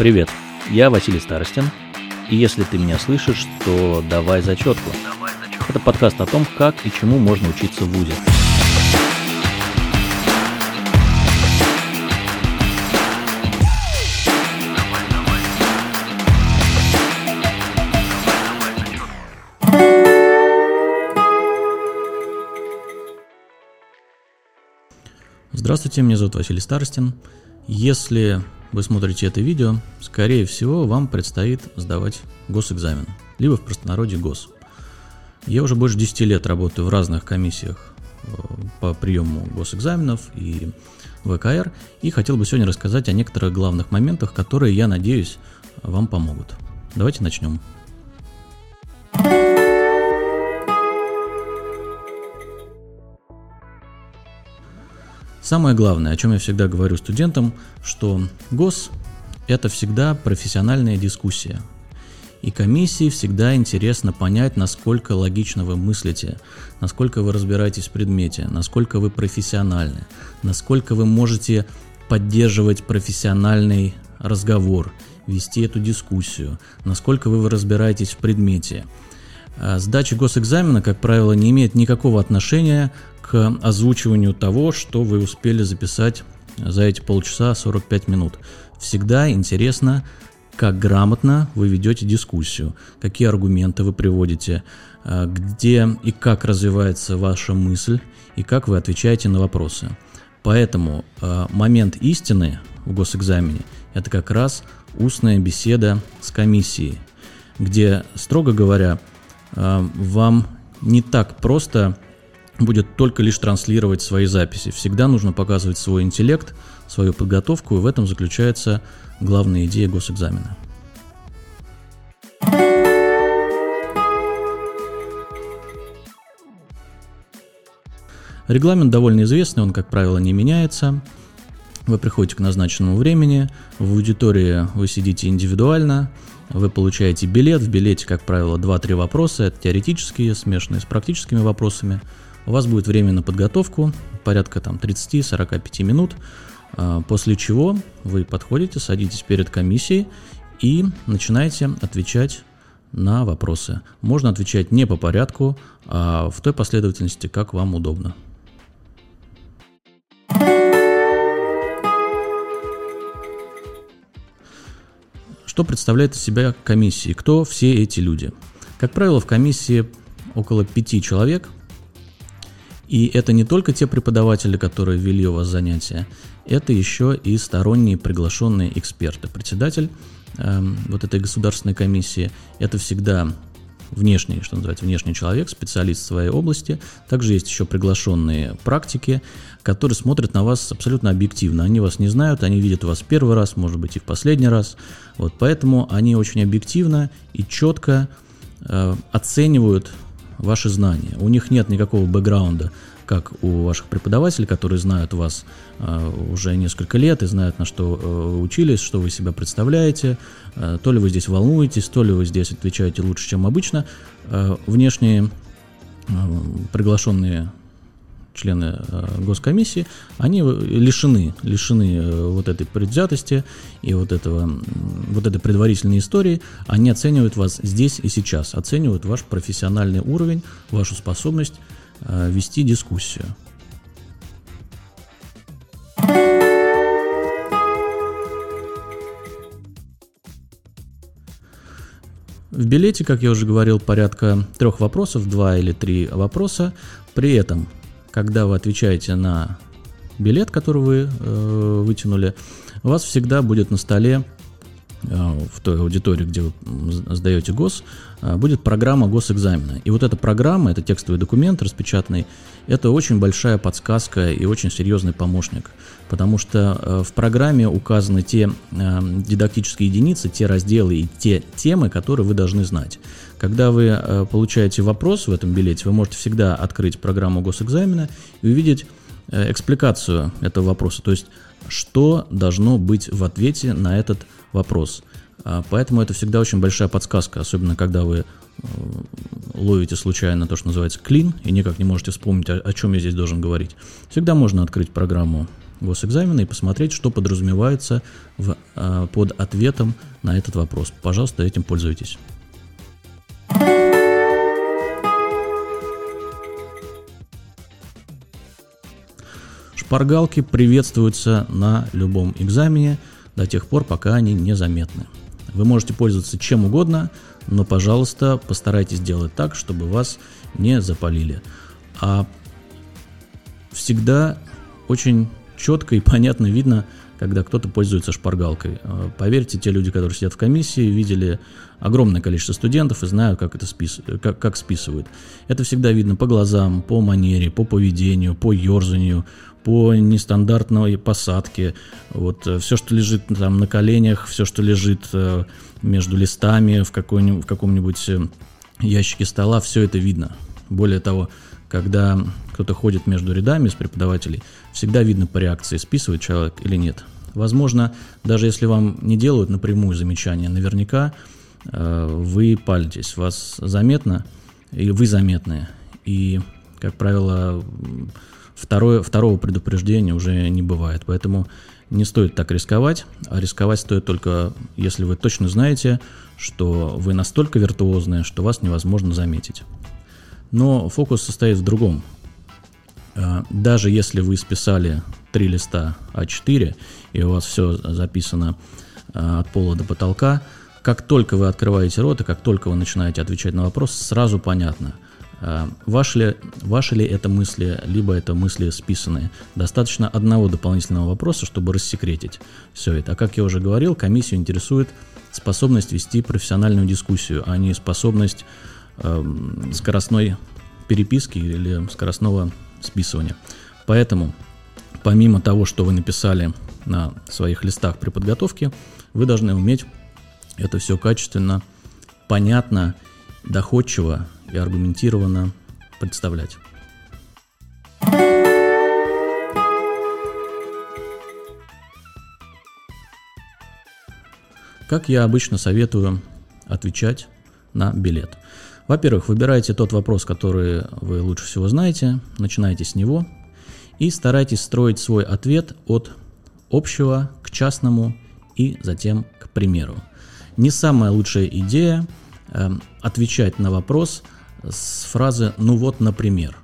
Привет, я Василий Старостин, и если ты меня слышишь, то давай зачетку. Это подкаст о том, как и чему можно учиться в ВУЗе. Здравствуйте, меня зовут Василий Старостин. Если вы смотрите это видео, скорее всего, вам предстоит сдавать госэкзамен, либо в простонародье ГОС. Я уже больше 10 лет работаю в разных комиссиях э, по приему госэкзаменов и ВКР, и хотел бы сегодня рассказать о некоторых главных моментах, которые, я надеюсь, вам помогут. Давайте начнем. Самое главное, о чем я всегда говорю студентам, что ГОС – это всегда профессиональная дискуссия. И комиссии всегда интересно понять, насколько логично вы мыслите, насколько вы разбираетесь в предмете, насколько вы профессиональны, насколько вы можете поддерживать профессиональный разговор, вести эту дискуссию, насколько вы разбираетесь в предмете. А сдача госэкзамена, как правило, не имеет никакого отношения к озвучиванию того, что вы успели записать за эти полчаса 45 минут. Всегда интересно, как грамотно вы ведете дискуссию, какие аргументы вы приводите, э, где и как развивается ваша мысль и как вы отвечаете на вопросы. Поэтому э, момент истины в госэкзамене – это как раз устная беседа с комиссией, где, строго говоря, вам не так просто будет только лишь транслировать свои записи. Всегда нужно показывать свой интеллект, свою подготовку, и в этом заключается главная идея госэкзамена. Регламент довольно известный, он, как правило, не меняется. Вы приходите к назначенному времени, в аудитории вы сидите индивидуально, вы получаете билет, в билете, как правило, 2-3 вопроса, это теоретические, смешанные с практическими вопросами – у вас будет время на подготовку, порядка там 30-45 минут, а, после чего вы подходите, садитесь перед комиссией и начинаете отвечать на вопросы. Можно отвечать не по порядку, а в той последовательности, как вам удобно. Что представляет из себя комиссия? Кто все эти люди? Как правило, в комиссии около пяти человек – и это не только те преподаватели, которые вели у вас занятия, это еще и сторонние приглашенные эксперты. Председатель э, вот этой государственной комиссии – это всегда внешний, что называется, внешний человек, специалист в своей области. Также есть еще приглашенные практики, которые смотрят на вас абсолютно объективно. Они вас не знают, они видят вас первый раз, может быть, и в последний раз. Вот, поэтому они очень объективно и четко э, оценивают ваши знания. У них нет никакого бэкграунда, как у ваших преподавателей, которые знают вас э, уже несколько лет и знают, на что э, учились, что вы себя представляете, э, то ли вы здесь волнуетесь, то ли вы здесь отвечаете лучше, чем обычно. Внешние приглашенные члены госкомиссии, они лишены, лишены вот этой предвзятости и вот, этого, вот этой предварительной истории. Они оценивают вас здесь и сейчас, оценивают ваш профессиональный уровень, вашу способность вести дискуссию. В билете, как я уже говорил, порядка трех вопросов, два или три вопроса. При этом когда вы отвечаете на билет, который вы э, вытянули, у вас всегда будет на столе э, в той аудитории, где вы сдаете ГОС, э, будет программа госэкзамена. И вот эта программа, это текстовый документ распечатанный, это очень большая подсказка и очень серьезный помощник, потому что э, в программе указаны те дидактические единицы, те разделы и те темы, которые вы должны знать. Когда вы э, получаете вопрос в этом билете, вы можете всегда открыть программу госэкзамена и увидеть э, экспликацию этого вопроса, то есть что должно быть в ответе на этот вопрос. А, поэтому это всегда очень большая подсказка, особенно когда вы э, ловите случайно то, что называется клин, и никак не можете вспомнить, о, о чем я здесь должен говорить. Всегда можно открыть программу госэкзамена и посмотреть, что подразумевается в, э, под ответом на этот вопрос. Пожалуйста, этим пользуйтесь. Шпаргалки приветствуются на любом экзамене до тех пор, пока они незаметны. Вы можете пользоваться чем угодно, но, пожалуйста, постарайтесь сделать так, чтобы вас не запалили. А всегда очень четко и понятно видно, когда кто-то пользуется шпаргалкой. А, поверьте, те люди, которые сидят в комиссии, видели огромное количество студентов и знают, как это спис... как, как списывают. Это всегда видно по глазам, по манере, по поведению, по ерзанию, по нестандартной посадке. Вот э, все, что лежит там на коленях, все, что лежит э, между листами в, какой-нибудь, в каком-нибудь э, ящике стола, все это видно. Более того, когда кто-то ходит между рядами с преподавателей, всегда видно по реакции, списывает человек или нет. Возможно, даже если вам не делают напрямую замечания, наверняка э, вы палитесь, вас заметно, и вы заметны. И, как правило, второе, второго предупреждения уже не бывает. Поэтому не стоит так рисковать, а рисковать стоит только, если вы точно знаете, что вы настолько виртуозны, что вас невозможно заметить. Но фокус состоит в другом. А, даже если вы списали три листа А4, и у вас все записано а, от пола до потолка, как только вы открываете рот и как только вы начинаете отвечать на вопрос, сразу понятно – ваши ли, ваши ли это мысли, либо это мысли списанные. Достаточно одного дополнительного вопроса, чтобы рассекретить все это. А как я уже говорил, комиссию интересует способность вести профессиональную дискуссию, а не способность э, скоростной переписки или скоростного списывания. Поэтому, помимо того, что вы написали на своих листах при подготовке, вы должны уметь это все качественно, понятно, доходчиво и аргументированно представлять. Как я обычно советую отвечать на билет? Во-первых, выбирайте тот вопрос, который вы лучше всего знаете, начинайте с него и старайтесь строить свой ответ от общего к частному и затем к примеру. Не самая лучшая идея э, отвечать на вопрос – с фразы «ну вот, например».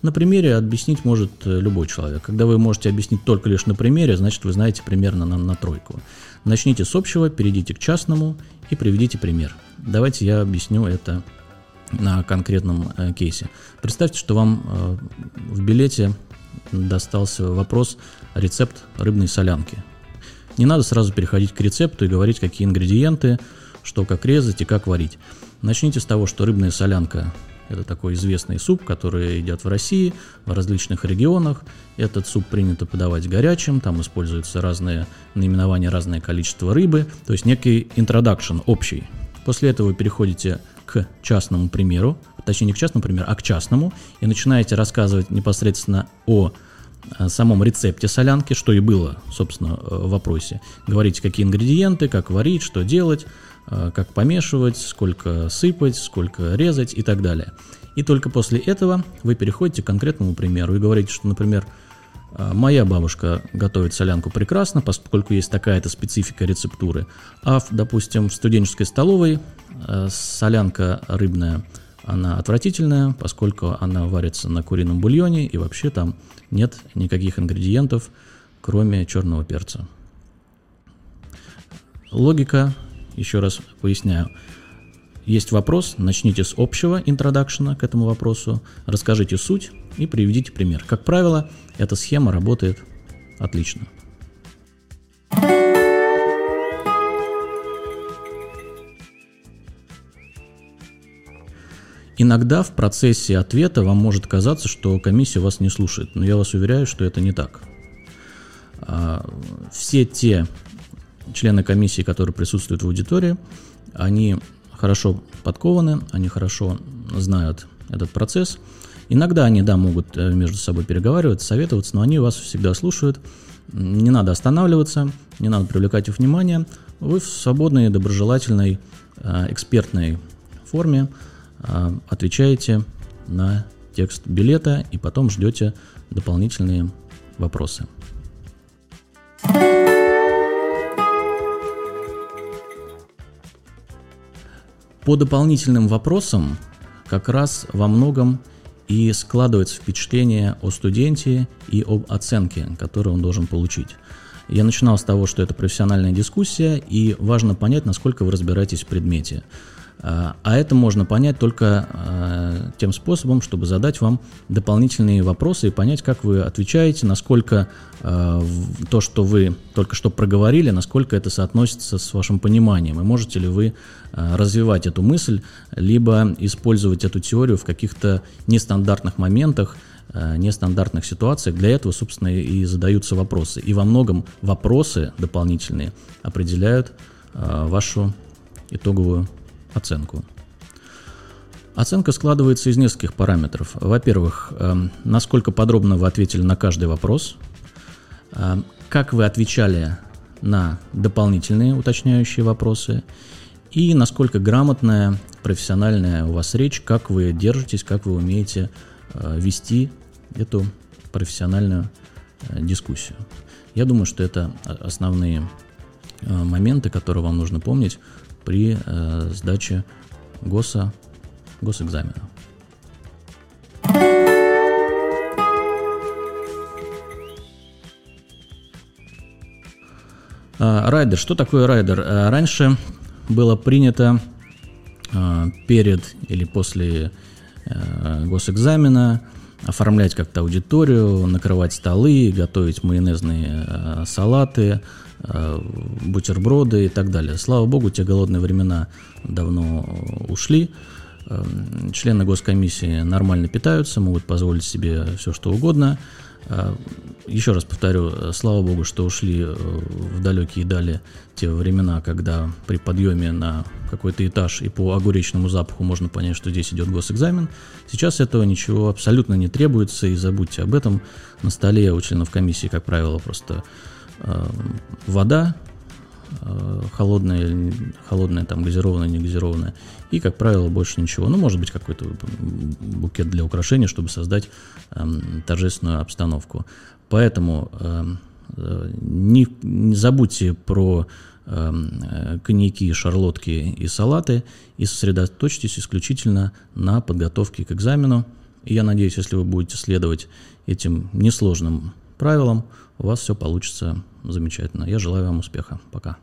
На примере объяснить может э, любой человек. Когда вы можете объяснить только лишь на примере, значит вы знаете примерно на, на тройку. Начните с общего, перейдите к частному и приведите пример. Давайте я объясню это на конкретном э, кейсе. Представьте, что вам э, в билете достался вопрос рецепт рыбной солянки. Не надо сразу переходить к рецепту и говорить, какие ингредиенты, что как резать и как варить. Начните с того, что рыбная солянка – это такой известный суп, который едят в России, в различных регионах. Этот суп принято подавать горячим, там используются разные наименования, разное количество рыбы, то есть некий introduction общий. После этого вы переходите к частному примеру, точнее не к частному примеру, а к частному, и начинаете рассказывать непосредственно о самом рецепте солянки, что и было, собственно, э, в вопросе. Говорите, какие ингредиенты, как варить, что делать, Э, как помешивать, сколько сыпать, сколько резать и так далее. И только после этого вы переходите к конкретному примеру и говорите, что, например, «Э, моя бабушка готовит солянку прекрасно, поскольку есть такая-то специфика рецептуры, а, допустим, в студенческой столовой солянка рыбная, она отвратительная, поскольку она варится на курином бульоне и вообще там нет никаких ингредиентов, кроме черного перца. Логика еще раз поясняю. Есть вопрос, начните с общего интродакшена к этому вопросу, расскажите суть и приведите пример. Как правило, эта схема работает отлично. Иногда в процессе ответа вам может казаться, что комиссия вас не слушает, но я вас уверяю, что это не так. А, все те члены комиссии, которые присутствуют в аудитории, они хорошо подкованы, они хорошо знают этот процесс. Иногда они, да, могут э, между собой переговаривать, советоваться, но они вас всегда слушают. Не надо останавливаться, не надо привлекать их внимание. Вы в свободной, доброжелательной, э, экспертной форме а, отвечаете на текст билета и потом ждете дополнительные вопросы. По дополнительным вопросам как раз во многом и складывается впечатление о студенте и об оценке, которую он должен получить. Я начинал с того, что это профессиональная дискуссия, и важно понять, насколько вы разбираетесь в предмете. А, это можно понять только а, тем способом, чтобы задать вам дополнительные вопросы и понять, как вы отвечаете, насколько а, то, что вы только что проговорили, насколько это соотносится с вашим пониманием, и можете ли вы развивать эту мысль, либо использовать эту теорию в каких-то нестандартных моментах, нестандартных ситуациях. Для этого, собственно, и задаются вопросы. И во многом вопросы дополнительные определяют вашу итоговую оценку. Оценка складывается из нескольких параметров. Во-первых, эм, насколько подробно вы ответили на каждый вопрос, эм, как вы отвечали на дополнительные уточняющие вопросы и насколько грамотная, профессиональная у вас речь, как вы держитесь, как вы умеете э, вести эту профессиональную э, дискуссию. Я думаю, что это основные э, моменты, которые вам нужно помнить при э, сдаче ГОСа, госэкзамена. А, райдер. Что такое райдер? А, раньше было принято а, перед или после э, госэкзамена оформлять как-то аудиторию, накрывать столы, готовить майонезные э, салаты, Э, бутерброды и так далее. Слава богу, те голодные времена давно ушли. Э, члены госкомиссии нормально питаются, могут позволить себе все, что угодно. Э, еще раз повторю, слава богу, что ушли в далекие дали те времена, когда при подъеме на какой-то этаж и по огуречному запаху можно понять, что здесь идет госэкзамен. Сейчас этого ничего абсолютно не требуется, и забудьте об этом. На столе у членов комиссии, как правило, просто Э, вода, э, холодная, холодная, там, газированная, не газированная, и, как правило, больше ничего. Ну, может быть, какой-то букет для украшения, чтобы создать эм, торжественную обстановку. Поэтому эм, э, не, не забудьте про эм, коньяки, шарлотки и салаты и сосредоточьтесь исключительно на подготовке к экзамену. И я надеюсь, если вы будете следовать этим несложным правилам, у вас все получится замечательно. Я желаю вам успеха. Пока.